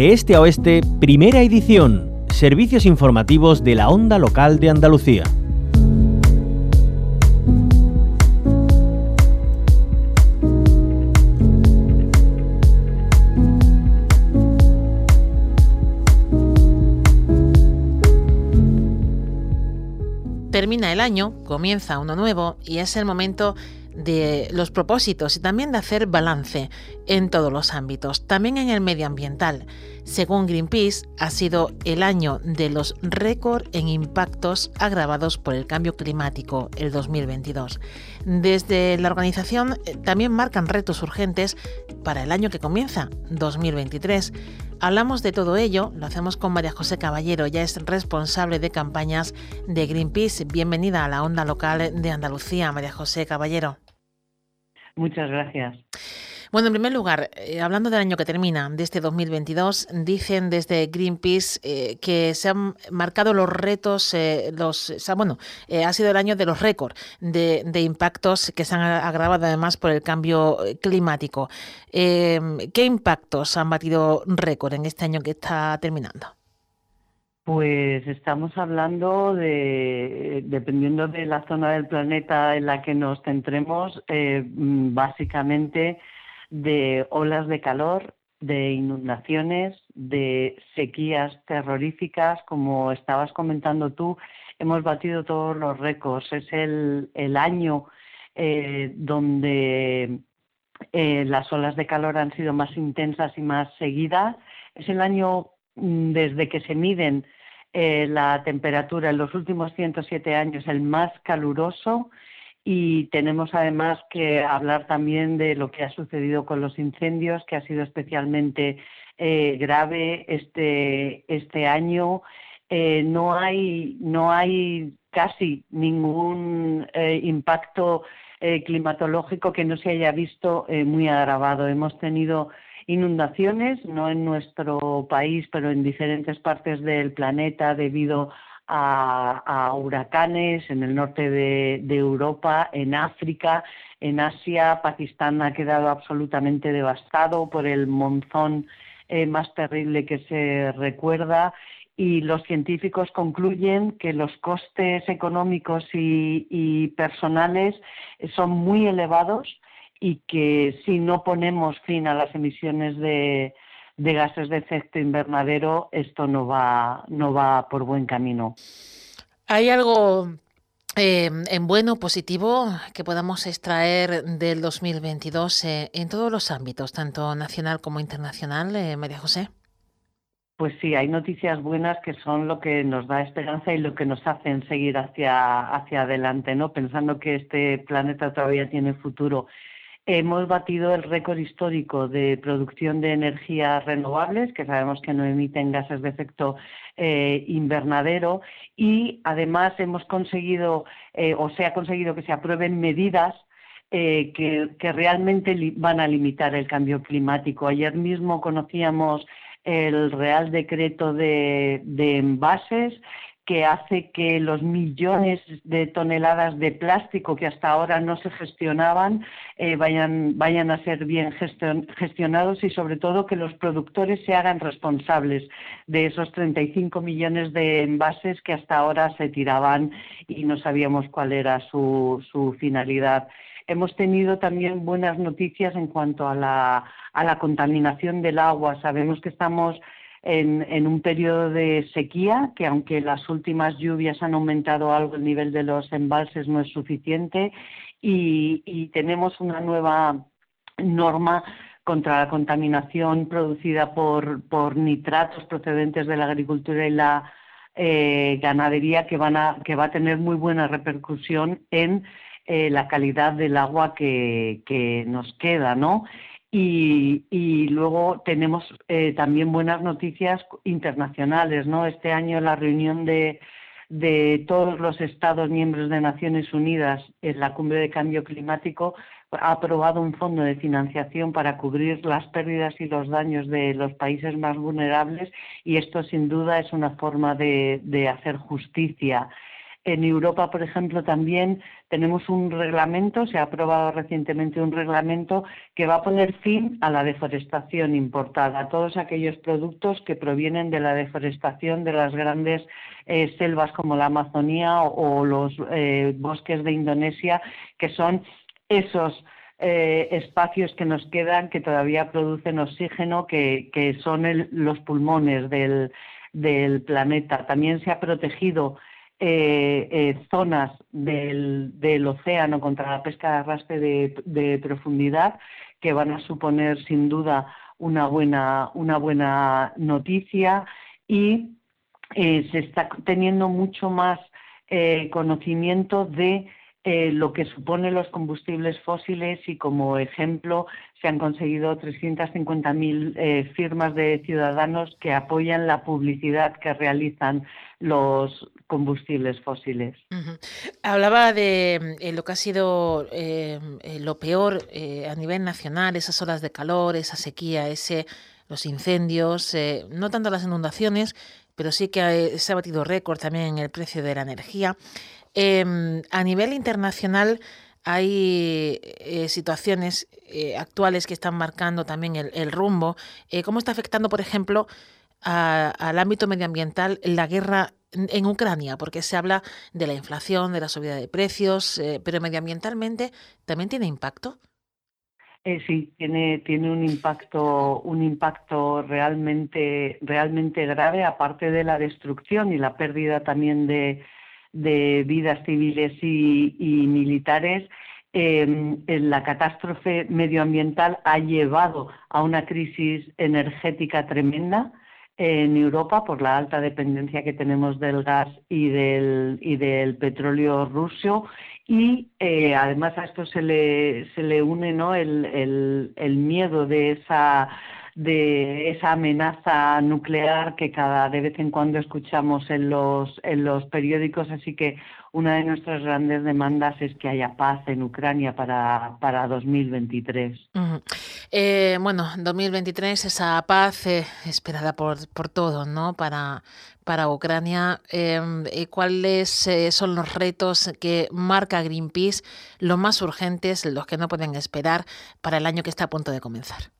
De este a oeste, primera edición. Servicios informativos de la onda local de Andalucía. Termina el año, comienza uno nuevo y es el momento de los propósitos y también de hacer balance en todos los ámbitos, también en el medioambiental. Según Greenpeace, ha sido el año de los récord en impactos agravados por el cambio climático, el 2022. Desde la organización eh, también marcan retos urgentes para el año que comienza, 2023. Hablamos de todo ello, lo hacemos con María José Caballero, ya es responsable de campañas de Greenpeace. Bienvenida a la onda local de Andalucía, María José Caballero. Muchas gracias. Bueno, en primer lugar, eh, hablando del año que termina, de este 2022, dicen desde Greenpeace eh, que se han marcado los retos, eh, los, bueno, ha sido el año de los récords de, impactos que se han agravado además por el cambio climático. ¿Qué impactos han batido récord en este año que está terminando? Pues estamos hablando de, dependiendo de la zona del planeta en la que nos centremos, mm, básicamente de olas de calor, de inundaciones, de sequías terroríficas, como estabas comentando tú, hemos batido todos los récords. Es el, año eh, donde eh, las olas de calor han sido más intensas y más seguidas. Es el año mm, desde que se miden eh, la temperatura en los últimos 107 años el más caluroso y tenemos además que hablar también de lo que ha sucedido con los incendios, que ha sido especialmente eh, grave este, este año. Eh, no, hay, no hay casi ningún eh, impacto climatológico que no se haya visto muy agravado. Hemos tenido inundaciones, no en nuestro país, pero en diferentes partes del planeta debido a, huracanes en el norte de, Europa, en África, en Asia. Pakistán ha quedado absolutamente devastado por el monzón eh, más terrible que se recuerda y los científicos concluyen que los costes económicos y personales son muy elevados y que si no ponemos fin a las emisiones de, de gases de efecto invernadero, esto no va, no va por buen camino. ¿Hay algo eh, en bueno, positivo, que podamos extraer del 2022 eh, en todos los ámbitos, tanto nacional como internacional, eh, María José? Pues sí, hay noticias buenas que son lo que nos da esperanza y lo que nos hacen seguir hacia, hacia adelante, ¿no? Pensando que este planeta todavía tiene futuro. Hemos batido el récord histórico de producción de energías renovables, que sabemos que no emiten gases de efecto eh, invernadero, y además hemos conseguido, eh, o se ha conseguido que se aprueben medidas eh, que, realmente van a limitar el cambio climático. Ayer mismo conocíamos el Real Decreto de envases que hace que los millones de toneladas de plástico que hasta ahora no se gestionaban eh, vayan, vayan a ser bien gestionados y sobre todo que los productores se hagan responsables de esos 35 millones de envases que hasta ahora se tiraban y no sabíamos cuál era su, su finalidad. Hemos tenido también buenas noticias en cuanto a la, a la contaminación del agua. Sabemos que estamos en, un periodo de sequía, que aunque las últimas lluvias han aumentado algo el nivel de los embalses, no es suficiente, y, tenemos una nueva norma contra la contaminación producida por, nitratos procedentes de la agricultura y la eh, ganadería que, van a, que va a tener muy buena repercusión en eh, la calidad del agua que, que nos queda, ¿no? Y, luego tenemos eh, también buenas noticias internacionales, ¿no? Este año la reunión de, todos los Estados miembros de Naciones Unidas en la cumbre de cambio climático ha aprobado un fondo de financiación para cubrir las pérdidas y los daños de los países más vulnerables y esto sin duda es una forma de, hacer justicia. En Europa, por ejemplo, también tenemos un reglamento, se ha aprobado recientemente un reglamento que va a poner fin a la deforestación importada, a todos aquellos productos que provienen de la deforestación de las grandes eh, selvas como la Amazonía o, los eh, bosques de Indonesia, que son esos eh, espacios que nos quedan que todavía producen oxígeno, que, son los pulmones del planeta. También se ha protegido eh, eh, zonas del, del, océano contra la pesca de arrastre de, profundidad que van a suponer sin duda una buena, una buena noticia. Y eh, se está teniendo mucho más conocimiento de eh, lo que suponen los combustibles fósiles y como ejemplo se han conseguido 350.000 eh, firmas de ciudadanos que apoyan la publicidad que realizan los combustibles fósiles. Hablaba de eh, lo que ha sido lo peor a nivel nacional, esas olas de calor, esa sequía, ese los incendios, no tanto las inundaciones, pero sí que se ha batido récord también en el precio de la energía. Em, a nivel internacional hay eh, situaciones eh, actuales que están marcando también el, rumbo. Eh, ¿Cómo está afectando, por ejemplo, al ámbito medioambiental la guerra en Ucrania? Porque se habla de la inflación, de la subida de precios, pero medioambientalmente también tiene impacto. Sí, tiene, tiene un impacto, un impacto realmente, realmente grave, aparte de la destrucción y la pérdida también de, de vidas civiles y, militares, em, la catástrofe medioambiental ha llevado a una crisis energética tremenda en Europa por la alta dependencia que tenemos del gas y del, y del petróleo ruso y eh, además a esto se le, se le une ¿no? el, el miedo de esa de esa amenaza nuclear que cada de vez en cuando escuchamos en los, en los periódicos. Así que una de nuestras grandes demandas es que haya paz en Ucrania para, para 2023. eh, bueno, 2023, esa paz eh, esperada por, por todos, ¿no? Para, para Ucrania. Em, ¿Cuáles eh, son los retos que marca Greenpeace, los más urgentes, los que no pueden esperar para el año que está a punto de comenzar?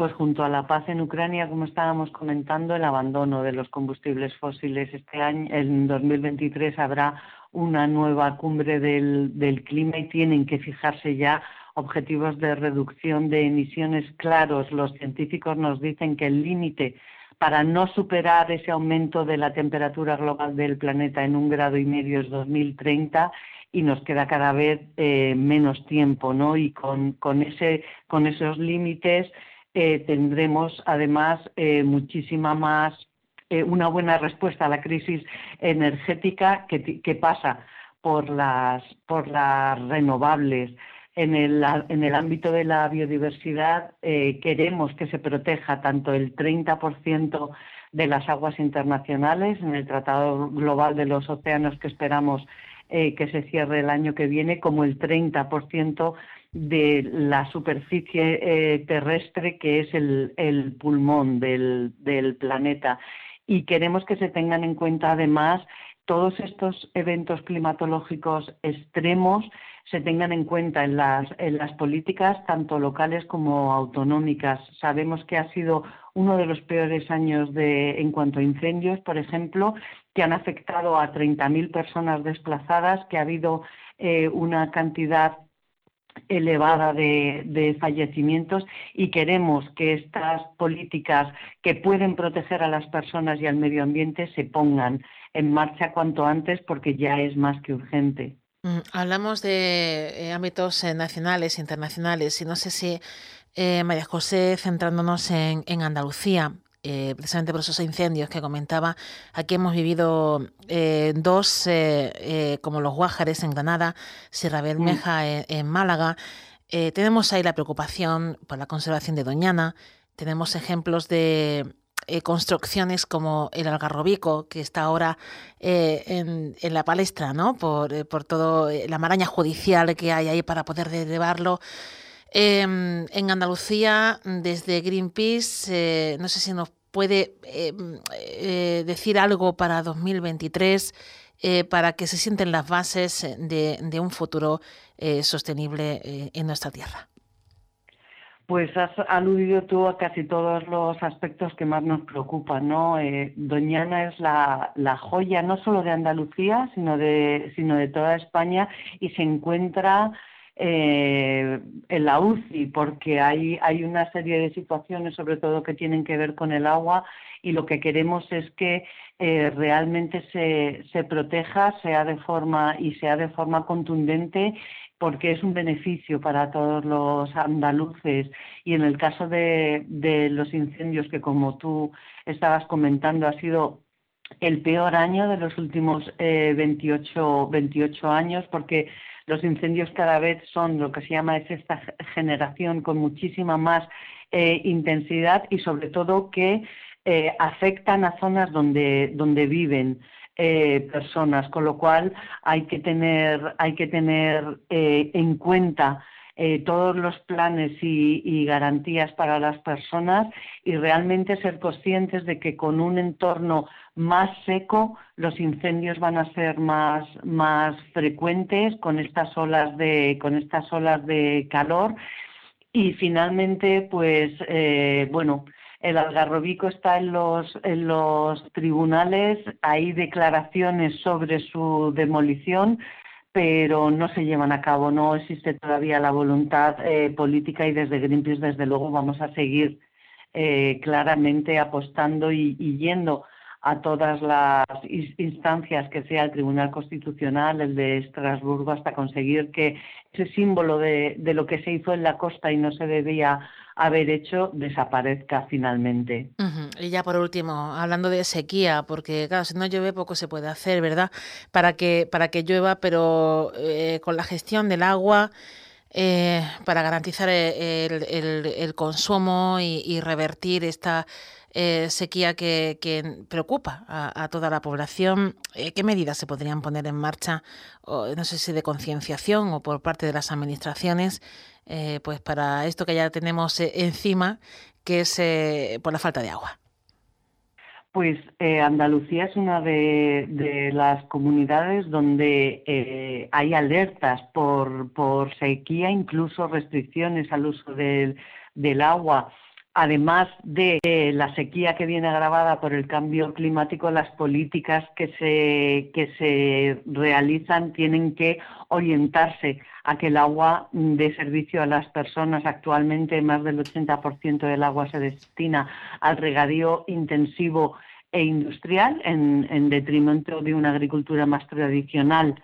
Pues junto a la paz en Ucrania, como estábamos comentando, el abandono de los combustibles fósiles. Este año, en 2023, habrá una nueva cumbre del, clima y tienen que fijarse ya objetivos de reducción de emisiones claros. Los científicos nos dicen que el límite para no superar ese aumento de la temperatura global del planeta en un grado y medio es 2030 y nos queda cada vez eh, menos tiempo, ¿no? Y con, ese, con esos límites eh, tendremos además eh, muchísima más, eh, una buena respuesta a la crisis energética que, pasa por las, por las renovables. En el, en el ámbito de la biodiversidad queremos que se proteja tanto el 30% de las aguas internacionales en el Tratado Global de los Océanos que esperamos que se cierre el año que viene, como el 30% de la superficie eh, terrestre que es el, pulmón del, planeta. Y queremos que se tengan en cuenta además todos estos eventos climatológicos extremos se tengan en cuenta en las, en las políticas tanto locales como autonómicas. Sabemos que ha sido uno de los peores años de, en cuanto a incendios, por ejemplo, que han afectado a 30.000 personas desplazadas, que ha habido eh, una cantidad elevada de, fallecimientos y queremos que estas políticas que pueden proteger a las personas y al medio ambiente se pongan en marcha cuanto antes porque ya es más que urgente. Mm, hablamos de eh, ámbitos eh, nacionales, internacionales y no sé si eh, María José, centrándonos en, en Andalucía, eh, precisamente por esos incendios que comentaba. Aquí hemos vivido eh, dos, eh, como los Guájares en Granada, Sierra Bermeja mm. en, Málaga. tenemos ahí la preocupación por la conservación de Doñana. Tenemos ejemplos de construcciones como el Algarrobico, que está ahora en, en, la palestra, ¿no? Por, por todo la maraña judicial que hay ahí para poder derribarlo. Em, en Andalucía, desde Greenpeace, eh, no sé si nos puede em, eh, decir algo para 2023. para que se sienten las bases de, un futuro sostenible en nuestra tierra. Pues has aludido tú a casi todos los aspectos que más nos preocupan, ¿no? Eh, Doñana es la, joya no solo de Andalucía, sino de, sino de toda España y se encuentra eh, en la UCI porque hay, hay una serie de situaciones, sobre todo que tienen que ver con el agua y lo que queremos es que eh, realmente se, se proteja, sea de forma y sea de forma contundente porque es un beneficio para todos los andaluces. Y en el caso de, los incendios que como tú estabas comentando ha sido el peor año de los últimos 28, eh, 28 años porque los incendios cada vez son lo que se llama es esta generación con muchísima más eh, intensidad y sobre todo que eh, afectan a zonas donde, donde viven. Eh, personas, con lo cual hay que tener, hay que tener eh, en cuenta eh, todos los planes y, garantías para las personas y realmente ser conscientes de que con un entorno más seco los incendios van a ser más, más frecuentes con estas olas de, con estas olas de calor. Y finalmente pues bueno el algarrobico está en los, en los tribunales, hay declaraciones sobre su demolición, pero no se llevan a cabo, no existe todavía la voluntad eh, política y desde Greenpeace, desde luego, vamos a seguir eh, claramente apostando y, yendo a todas las instancias que sea el Tribunal Constitucional, el de Estrasburgo, hasta conseguir que ese símbolo de, de lo que se hizo en la costa y no se debía haber hecho desaparezca finalmente. Y ya por último, hablando de sequía, porque claro, si no llueve poco se puede hacer, ¿verdad? Para que, para que llueva, pero eh, con la gestión del agua, eh, para garantizar el, consumo y, revertir esta eh, sequía que, preocupa a, toda la población, ¿qué medidas se podrían poner en marcha? no sé si de concienciación o por parte de las administraciones eh, pues para esto que ya tenemos eh, encima, que es eh, por la falta de agua. Pues Andalucía es una de, las comunidades donde hay alertas por, por, sequía, incluso restricciones al uso del agua además de la sequía que viene agravada por el cambio climático, las políticas que se, que se realizan tienen que orientarse a que el agua dé servicio a las personas. Actualmente más del 80% del agua se destina al regadío intensivo e industrial en, detrimento de una agricultura más tradicional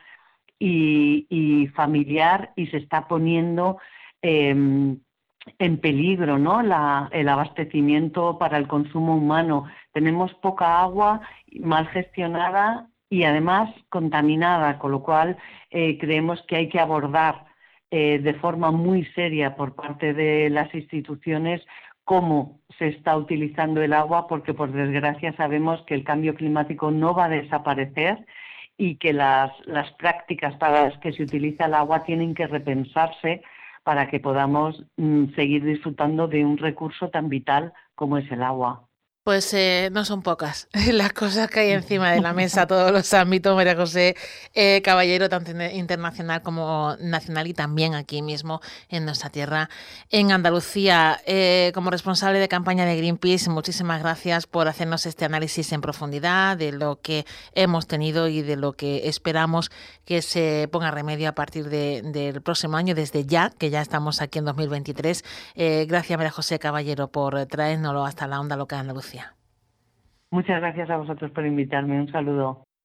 y, familiar y se está poniendo em, en peligro ¿no? el abastecimiento para el consumo humano. Tenemos poca agua mal gestionada y además contaminada, con lo cual eh, creemos que hay que abordar eh, de forma muy seria por parte de las instituciones cómo se está utilizando el agua, porque por desgracia sabemos que el cambio climático no va a desaparecer y que las, las prácticas para las que se utiliza el agua tienen que repensarse para que podamos mm, seguir disfrutando de un recurso tan vital como es el agua. Pues eh, no son pocas las cosas que hay encima de la mesa, todos los ámbitos, María José eh, Caballero, tanto internacional como nacional y también aquí mismo en nuestra tierra, en Andalucía. Eh, como responsable de campaña de Greenpeace, muchísimas gracias por hacernos este análisis en profundidad de lo que hemos tenido y de lo que esperamos que se ponga remedio a partir del próximo año, desde ya, que ya estamos aquí en 2023. gracias, María José Caballero, por traernoslo hasta la onda local de Andalucía. Muchas gracias a vosotros por invitarme. Un saludo.